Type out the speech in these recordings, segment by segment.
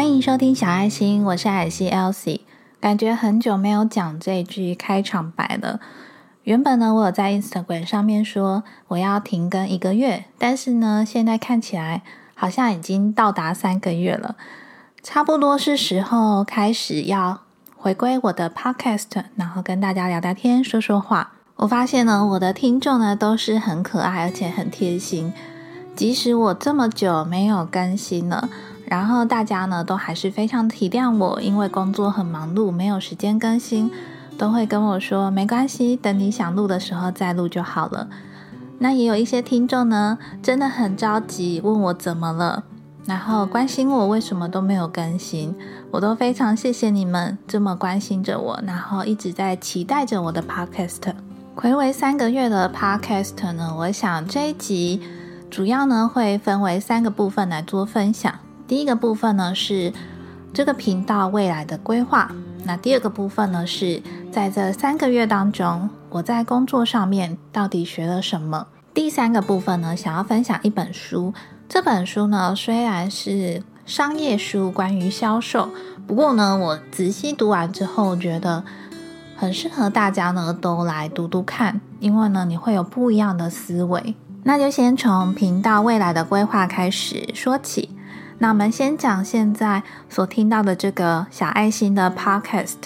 欢迎收听小爱心，我是海西 Elsie。感觉很久没有讲这句开场白了。原本呢，我有在 Instagram 上面说我要停更一个月，但是呢，现在看起来好像已经到达三个月了，差不多是时候开始要回归我的 Podcast，然后跟大家聊聊天、说说话。我发现呢，我的听众呢都是很可爱而且很贴心，即使我这么久没有更新了。然后大家呢都还是非常体谅我，因为工作很忙碌，没有时间更新，都会跟我说没关系，等你想录的时候再录就好了。那也有一些听众呢，真的很着急，问我怎么了，然后关心我为什么都没有更新，我都非常谢谢你们这么关心着我，然后一直在期待着我的 podcast。回为三个月的 podcast 呢，我想这一集主要呢会分为三个部分来做分享。第一个部分呢是这个频道未来的规划，那第二个部分呢是在这三个月当中，我在工作上面到底学了什么？第三个部分呢，想要分享一本书。这本书呢虽然是商业书，关于销售，不过呢我仔细读完之后，觉得很适合大家呢都来读读看，因为呢你会有不一样的思维。那就先从频道未来的规划开始说起。那我们先讲现在所听到的这个小爱心的 podcast，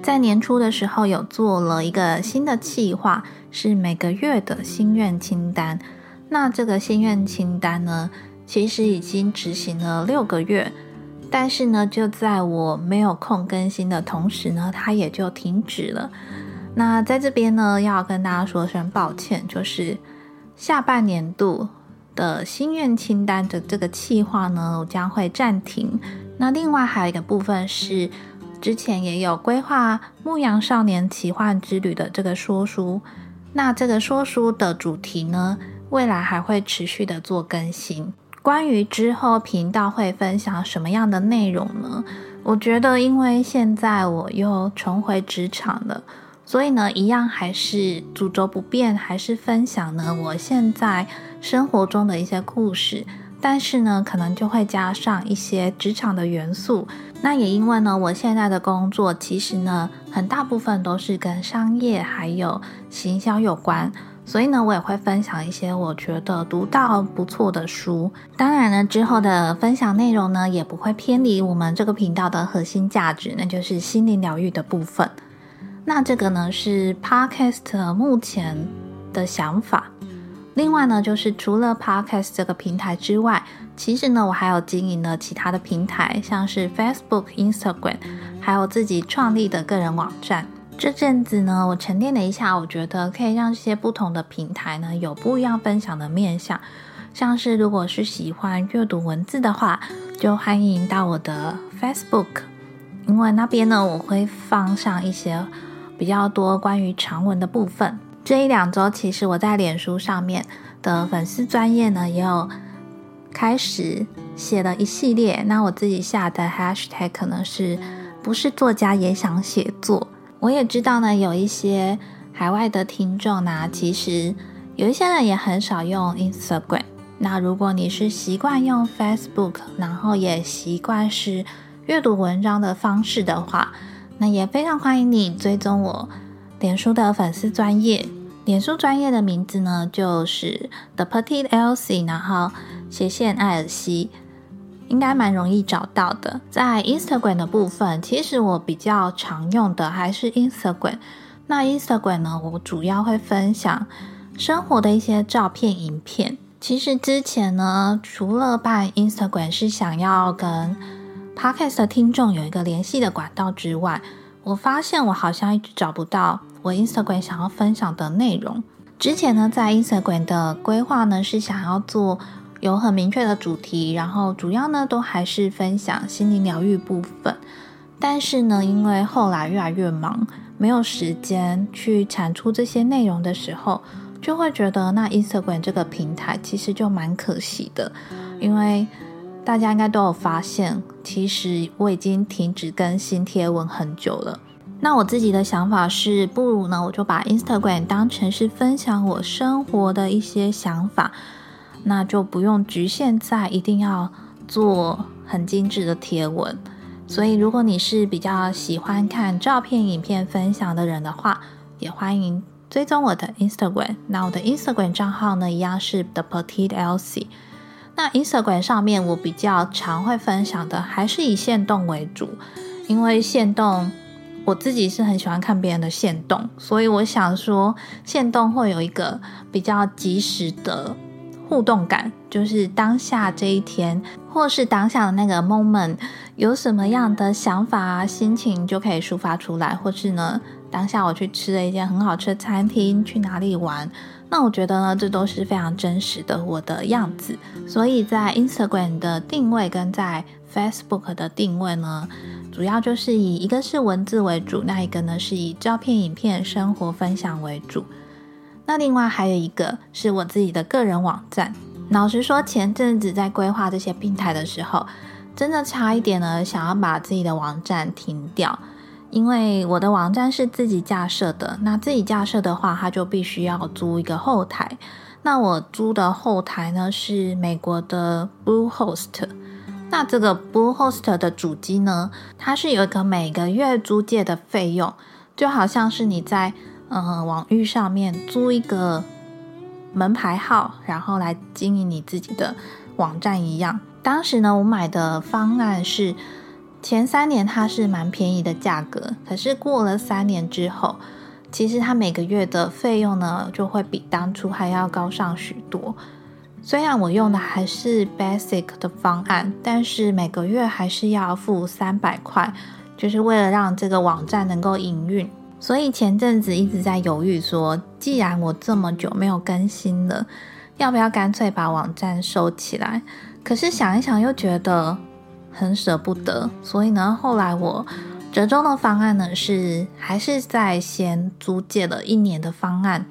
在年初的时候有做了一个新的计划，是每个月的心愿清单。那这个心愿清单呢，其实已经执行了六个月，但是呢，就在我没有空更新的同时呢，它也就停止了。那在这边呢，要跟大家说声抱歉，就是下半年度。的心愿清单的这个计划呢，我将会暂停。那另外还有一个部分是，之前也有规划《牧羊少年奇幻之旅》的这个说书。那这个说书的主题呢，未来还会持续的做更新。关于之后频道会分享什么样的内容呢？我觉得，因为现在我又重回职场了，所以呢，一样还是主轴不变，还是分享呢我现在。生活中的一些故事，但是呢，可能就会加上一些职场的元素。那也因为呢，我现在的工作其实呢，很大部分都是跟商业还有行销有关，所以呢，我也会分享一些我觉得读到不错的书。当然呢，之后的分享内容呢，也不会偏离我们这个频道的核心价值，那就是心灵疗愈的部分。那这个呢，是 Podcast 目前的想法。另外呢，就是除了 Podcast 这个平台之外，其实呢，我还有经营了其他的平台，像是 Facebook、Instagram，还有自己创立的个人网站。这阵子呢，我沉淀了一下，我觉得可以让这些不同的平台呢，有不一样分享的面向。像是如果是喜欢阅读文字的话，就欢迎到我的 Facebook，因为那边呢，我会放上一些比较多关于长文的部分。这一两周，其实我在脸书上面的粉丝专业呢，也有开始写了一系列。那我自己下的 hashtag 可能是不是作家也想写作。我也知道呢，有一些海外的听众呢，其实有一些人也很少用 Instagram。那如果你是习惯用 Facebook，然后也习惯是阅读文章的方式的话，那也非常欢迎你追踪我。脸书的粉丝专业，脸书专业的名字呢，就是 The Petite Elsie，然后斜线艾尔西，应该蛮容易找到的。在 Instagram 的部分，其实我比较常用的还是 Instagram。那 Instagram 呢，我主要会分享生活的一些照片、影片。其实之前呢，除了办 Instagram 是想要跟 Podcast 的听众有一个联系的管道之外，我发现我好像一直找不到。我 Instagram 想要分享的内容，之前呢，在 Instagram 的规划呢是想要做有很明确的主题，然后主要呢都还是分享心灵疗愈部分。但是呢，因为后来越来越忙，没有时间去产出这些内容的时候，就会觉得那 Instagram 这个平台其实就蛮可惜的。因为大家应该都有发现，其实我已经停止更新贴文很久了。那我自己的想法是，不如呢，我就把 Instagram 当成是分享我生活的一些想法，那就不用局限在一定要做很精致的贴文。所以，如果你是比较喜欢看照片、影片分享的人的话，也欢迎追踪我的 Instagram。那我的 Instagram 账号呢，一样是 The Petite Elsie。那 Instagram 上面我比较常会分享的还是以线动为主，因为线动我自己是很喜欢看别人的线动，所以我想说线动会有一个比较及时的互动感，就是当下这一天或是当下的那个 moment 有什么样的想法、心情就可以抒发出来，或是呢当下我去吃了一间很好吃的餐厅，去哪里玩。那我觉得呢，这都是非常真实的我的样子，所以在 Instagram 的定位跟在 Facebook 的定位呢，主要就是以一个是文字为主，那一个呢是以照片、影片、生活分享为主。那另外还有一个是我自己的个人网站。老实说，前阵子在规划这些平台的时候，真的差一点呢，想要把自己的网站停掉。因为我的网站是自己架设的，那自己架设的话，它就必须要租一个后台。那我租的后台呢是美国的 Bluehost。那这个 Bluehost 的主机呢，它是有一个每个月租借的费用，就好像是你在嗯网域上面租一个门牌号，然后来经营你自己的网站一样。当时呢，我买的方案是。前三年它是蛮便宜的价格，可是过了三年之后，其实它每个月的费用呢就会比当初还要高上许多。虽然我用的还是 basic 的方案，但是每个月还是要付三百块，就是为了让这个网站能够营运。所以前阵子一直在犹豫，说既然我这么久没有更新了，要不要干脆把网站收起来？可是想一想又觉得。很舍不得，所以呢，后来我折中的方案呢是还是在先租借了一年的方案。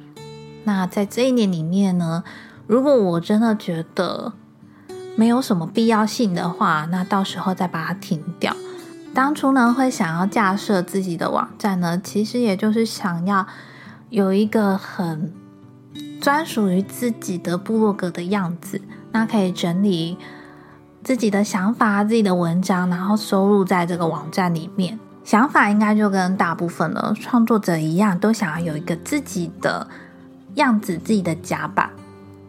那在这一年里面呢，如果我真的觉得没有什么必要性的话，那到时候再把它停掉。当初呢会想要架设自己的网站呢，其实也就是想要有一个很专属于自己的部落格的样子，那可以整理。自己的想法、自己的文章，然后收录在这个网站里面。想法应该就跟大部分的创作者一样，都想要有一个自己的样子、自己的家吧。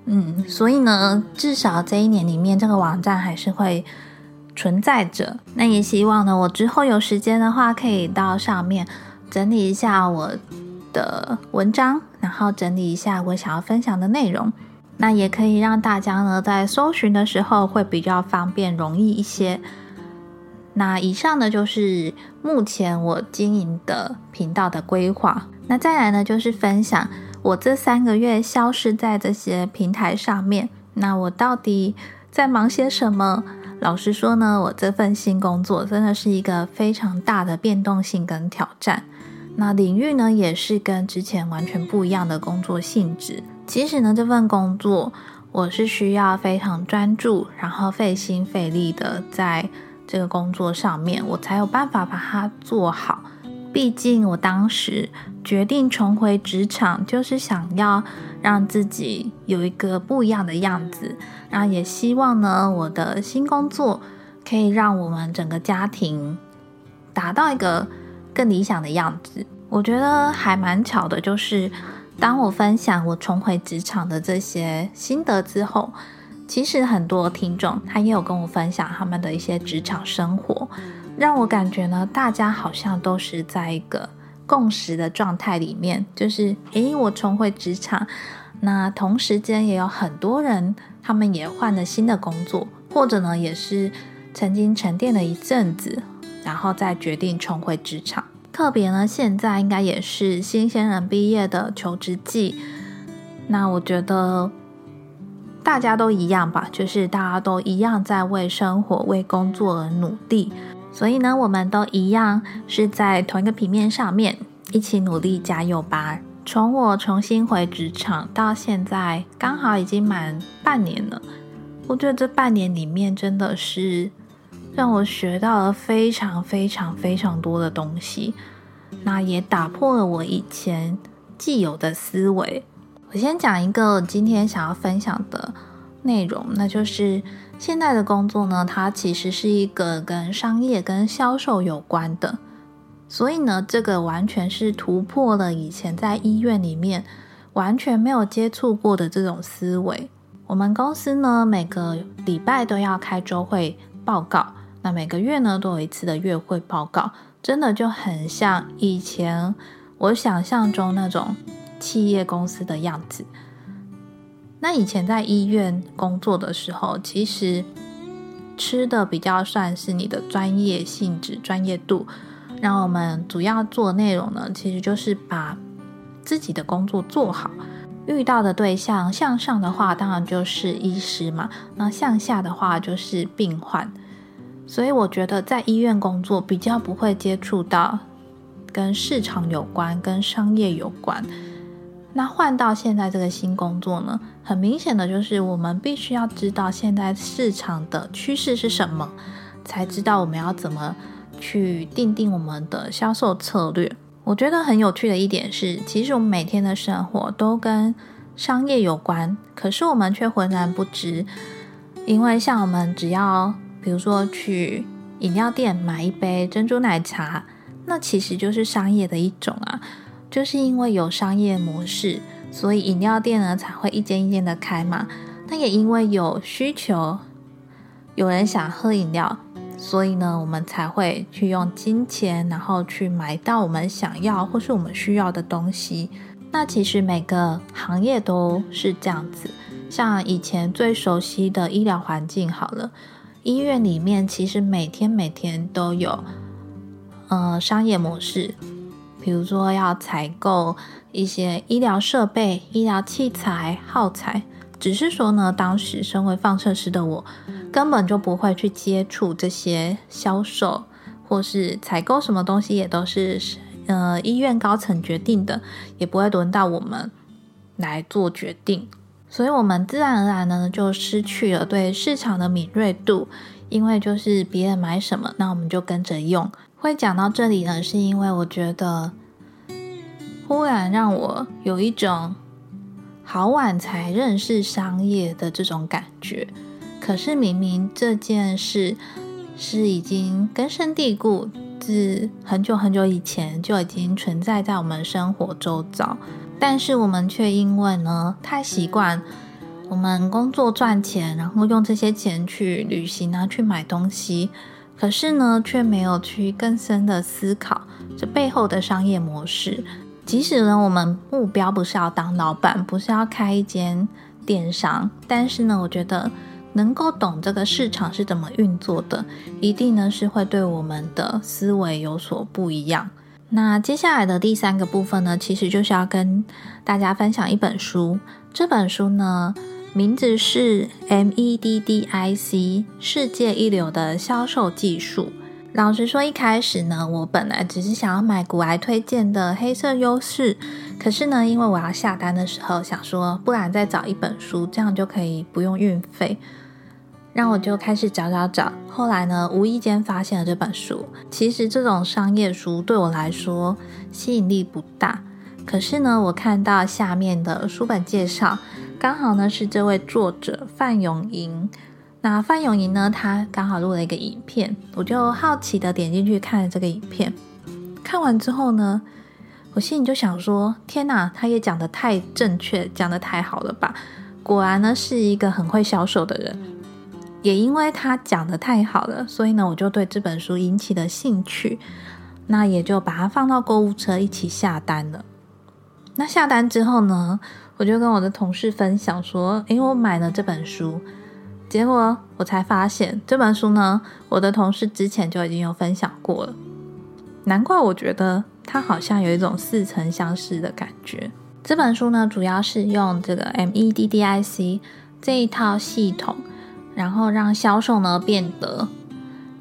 嗯，所以呢，至少这一年里面，这个网站还是会存在着。那也希望呢，我之后有时间的话，可以到上面整理一下我的文章，然后整理一下我想要分享的内容。那也可以让大家呢在搜寻的时候会比较方便、容易一些。那以上呢就是目前我经营的频道的规划。那再来呢就是分享我这三个月消失在这些平台上面，那我到底在忙些什么？老实说呢，我这份新工作真的是一个非常大的变动性跟挑战。那领域呢也是跟之前完全不一样的工作性质。其实呢，这份工作我是需要非常专注，然后费心费力的在这个工作上面，我才有办法把它做好。毕竟我当时决定重回职场，就是想要让自己有一个不一样的样子，然后也希望呢，我的新工作可以让我们整个家庭达到一个更理想的样子。我觉得还蛮巧的，就是。当我分享我重回职场的这些心得之后，其实很多听众他也有跟我分享他们的一些职场生活，让我感觉呢，大家好像都是在一个共识的状态里面，就是诶，我重回职场，那同时间也有很多人，他们也换了新的工作，或者呢，也是曾经沉淀了一阵子，然后再决定重回职场。特别呢，现在应该也是新鲜人毕业的求职季。那我觉得大家都一样吧，就是大家都一样在为生活、为工作而努力。所以呢，我们都一样是在同一个平面上面一起努力加油吧。从我重新回职场到现在，刚好已经满半年了。我觉得这半年里面真的是。让我学到了非常非常非常多的东西，那也打破了我以前既有的思维。我先讲一个今天想要分享的内容，那就是现在的工作呢，它其实是一个跟商业、跟销售有关的，所以呢，这个完全是突破了以前在医院里面完全没有接触过的这种思维。我们公司呢，每个礼拜都要开周会报告，那每个月呢都有一次的月会报告，真的就很像以前我想象中那种企业公司的样子。那以前在医院工作的时候，其实吃的比较算是你的专业性质、专业度。然后我们主要做内容呢，其实就是把自己的工作做好。遇到的对象向上的话，当然就是医师嘛；那向下的话就是病患。所以我觉得在医院工作比较不会接触到跟市场有关、跟商业有关。那换到现在这个新工作呢，很明显的就是我们必须要知道现在市场的趋势是什么，才知道我们要怎么去定定我们的销售策略。我觉得很有趣的一点是，其实我们每天的生活都跟商业有关，可是我们却浑然不知。因为像我们只要比如说去饮料店买一杯珍珠奶茶，那其实就是商业的一种啊。就是因为有商业模式，所以饮料店呢才会一间一间的开嘛。那也因为有需求，有人想喝饮料，所以呢我们才会去用金钱，然后去买到我们想要或是我们需要的东西。那其实每个行业都是这样子。像以前最熟悉的医疗环境，好了，医院里面其实每天每天都有呃商业模式。比如说要采购一些医疗设备、医疗器材、耗材，只是说呢，当时身为放射师的我，根本就不会去接触这些销售或是采购什么东西，也都是呃医院高层决定的，也不会轮到我们来做决定，所以我们自然而然呢就失去了对市场的敏锐度，因为就是别人买什么，那我们就跟着用。会讲到这里呢，是因为我觉得忽然让我有一种好晚才认识商业的这种感觉。可是明明这件事是已经根深蒂固，自很久很久以前就已经存在在我们生活周遭，但是我们却因为呢太习惯我们工作赚钱，然后用这些钱去旅行啊，去买东西。可是呢，却没有去更深的思考这背后的商业模式。即使呢，我们目标不是要当老板，不是要开一间电商，但是呢，我觉得能够懂这个市场是怎么运作的，一定呢是会对我们的思维有所不一样。那接下来的第三个部分呢，其实就是要跟大家分享一本书。这本书呢。名字是 MEDDIC 世界一流的销售技术。老实说，一开始呢，我本来只是想要买古癌推荐的黑色优势，可是呢，因为我要下单的时候想说，不然再找一本书，这样就可以不用运费，让我就开始找找找。后来呢，无意间发现了这本书。其实这种商业书对我来说吸引力不大，可是呢，我看到下面的书本介绍。刚好呢是这位作者范永莹，那范永莹呢，他刚好录了一个影片，我就好奇的点进去看了这个影片。看完之后呢，我心里就想说：天哪，他也讲的太正确，讲的太好了吧！果然呢是一个很会销售的人。也因为他讲的太好了，所以呢我就对这本书引起了兴趣，那也就把它放到购物车一起下单了。那下单之后呢？我就跟我的同事分享说：“诶，我买了这本书。”结果我才发现，这本书呢，我的同事之前就已经有分享过了。难怪我觉得它好像有一种似曾相识的感觉。这本书呢，主要是用这个 MEDDIC 这一套系统，然后让销售呢变得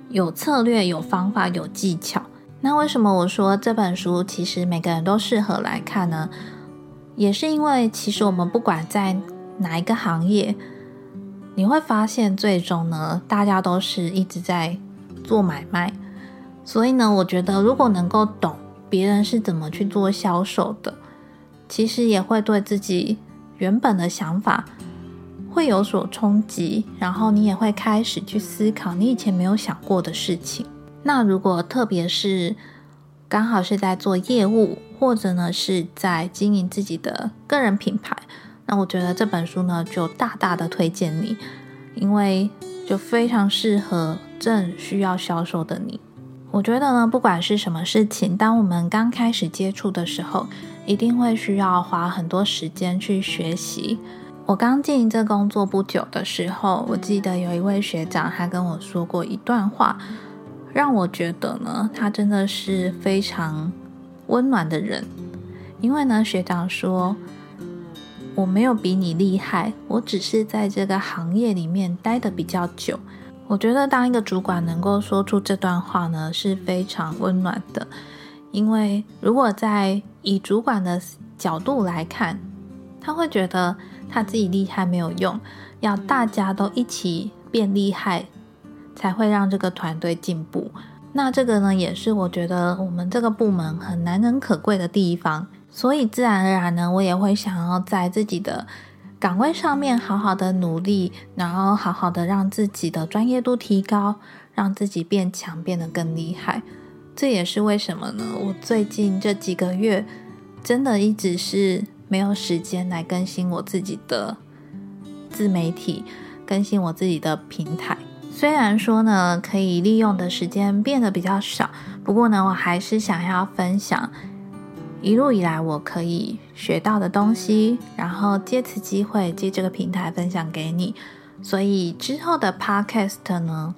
有策略、有方法、有技巧。那为什么我说这本书其实每个人都适合来看呢？也是因为，其实我们不管在哪一个行业，你会发现最终呢，大家都是一直在做买卖。所以呢，我觉得如果能够懂别人是怎么去做销售的，其实也会对自己原本的想法会有所冲击，然后你也会开始去思考你以前没有想过的事情。那如果特别是刚好是在做业务，或者呢是在经营自己的个人品牌，那我觉得这本书呢就大大的推荐你，因为就非常适合正需要销售的你。我觉得呢，不管是什么事情，当我们刚开始接触的时候，一定会需要花很多时间去学习。我刚进这工作不久的时候，我记得有一位学长，他跟我说过一段话，让我觉得呢，他真的是非常温暖的人。因为呢，学长说，我没有比你厉害，我只是在这个行业里面待的比较久。我觉得当一个主管能够说出这段话呢，是非常温暖的。因为如果在以主管的角度来看，他会觉得。他自己厉害没有用，要大家都一起变厉害，才会让这个团队进步。那这个呢，也是我觉得我们这个部门很难能可贵的地方。所以自然而然呢，我也会想要在自己的岗位上面好好的努力，然后好好的让自己的专业度提高，让自己变强，变得更厉害。这也是为什么呢？我最近这几个月真的一直是。没有时间来更新我自己的自媒体，更新我自己的平台。虽然说呢，可以利用的时间变得比较少，不过呢，我还是想要分享一路以来我可以学到的东西，然后借此机会借这个平台分享给你。所以之后的 Podcast 呢，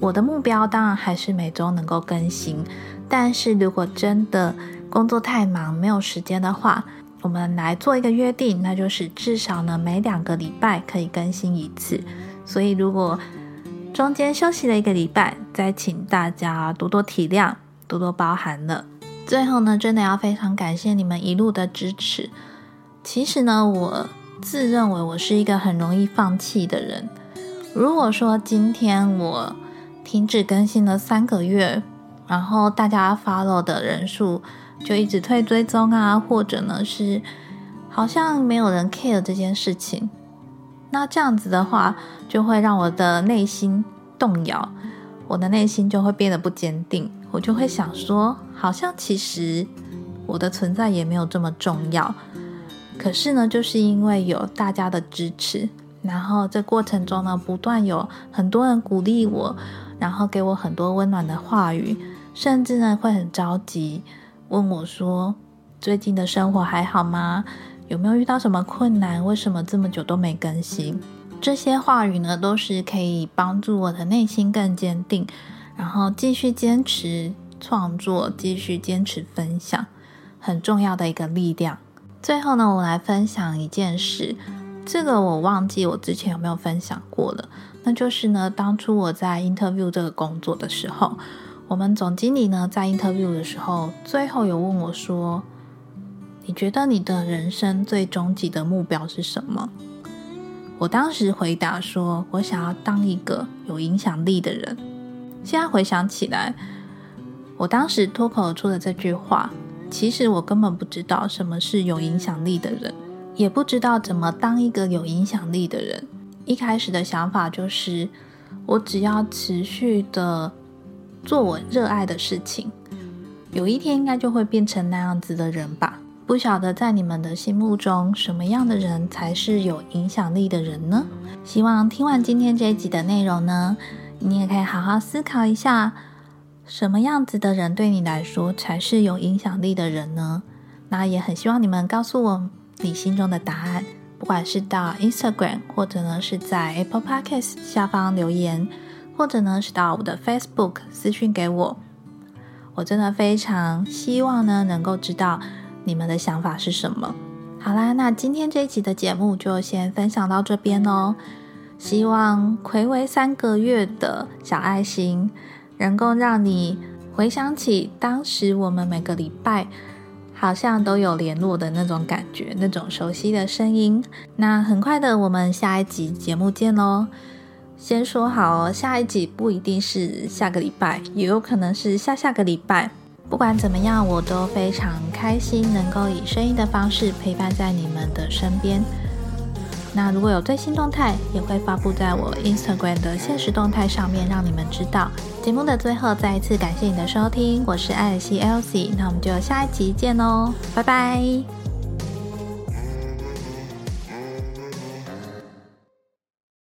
我的目标当然还是每周能够更新。但是如果真的工作太忙，没有时间的话，我们来做一个约定，那就是至少呢每两个礼拜可以更新一次。所以如果中间休息了一个礼拜，再请大家多多体谅、多多包涵了。最后呢，真的要非常感谢你们一路的支持。其实呢，我自认为我是一个很容易放弃的人。如果说今天我停止更新了三个月，然后大家 follow 的人数。就一直退追踪啊，或者呢是好像没有人 care 这件事情，那这样子的话，就会让我的内心动摇，我的内心就会变得不坚定，我就会想说，好像其实我的存在也没有这么重要。可是呢，就是因为有大家的支持，然后这过程中呢，不断有很多人鼓励我，然后给我很多温暖的话语，甚至呢会很着急。问我说：“最近的生活还好吗？有没有遇到什么困难？为什么这么久都没更新？”这些话语呢，都是可以帮助我的内心更坚定，然后继续坚持创作，继续坚持分享，很重要的一个力量。最后呢，我来分享一件事，这个我忘记我之前有没有分享过了，那就是呢，当初我在 interview 这个工作的时候。我们总经理呢，在 interview 的时候，最后有问我说：“你觉得你的人生最终极的目标是什么？”我当时回答说：“我想要当一个有影响力的人。”现在回想起来，我当时脱口而出的这句话，其实我根本不知道什么是有影响力的人，也不知道怎么当一个有影响力的人。一开始的想法就是，我只要持续的。做我热爱的事情，有一天应该就会变成那样子的人吧。不晓得在你们的心目中，什么样的人才是有影响力的人呢？希望听完今天这一集的内容呢，你也可以好好思考一下，什么样子的人对你来说才是有影响力的人呢？那也很希望你们告诉我你心中的答案，不管是到 Instagram 或者呢是在 Apple Podcast 下方留言。或者呢，是到我的 Facebook 私讯给我，我真的非常希望呢，能够知道你们的想法是什么。好啦，那今天这一集的节目就先分享到这边哦。希望暌违三个月的小爱心，能够让你回想起当时我们每个礼拜好像都有联络的那种感觉，那种熟悉的声音。那很快的，我们下一集节目见喽。先说好哦，下一集不一定是下个礼拜，也有可能是下下个礼拜。不管怎么样，我都非常开心能够以声音的方式陪伴在你们的身边。那如果有最新动态，也会发布在我 Instagram 的现实动态上面，让你们知道。节目的最后，再一次感谢你的收听，我是艾尔西 Elsie，那我们就下一集见哦，拜拜。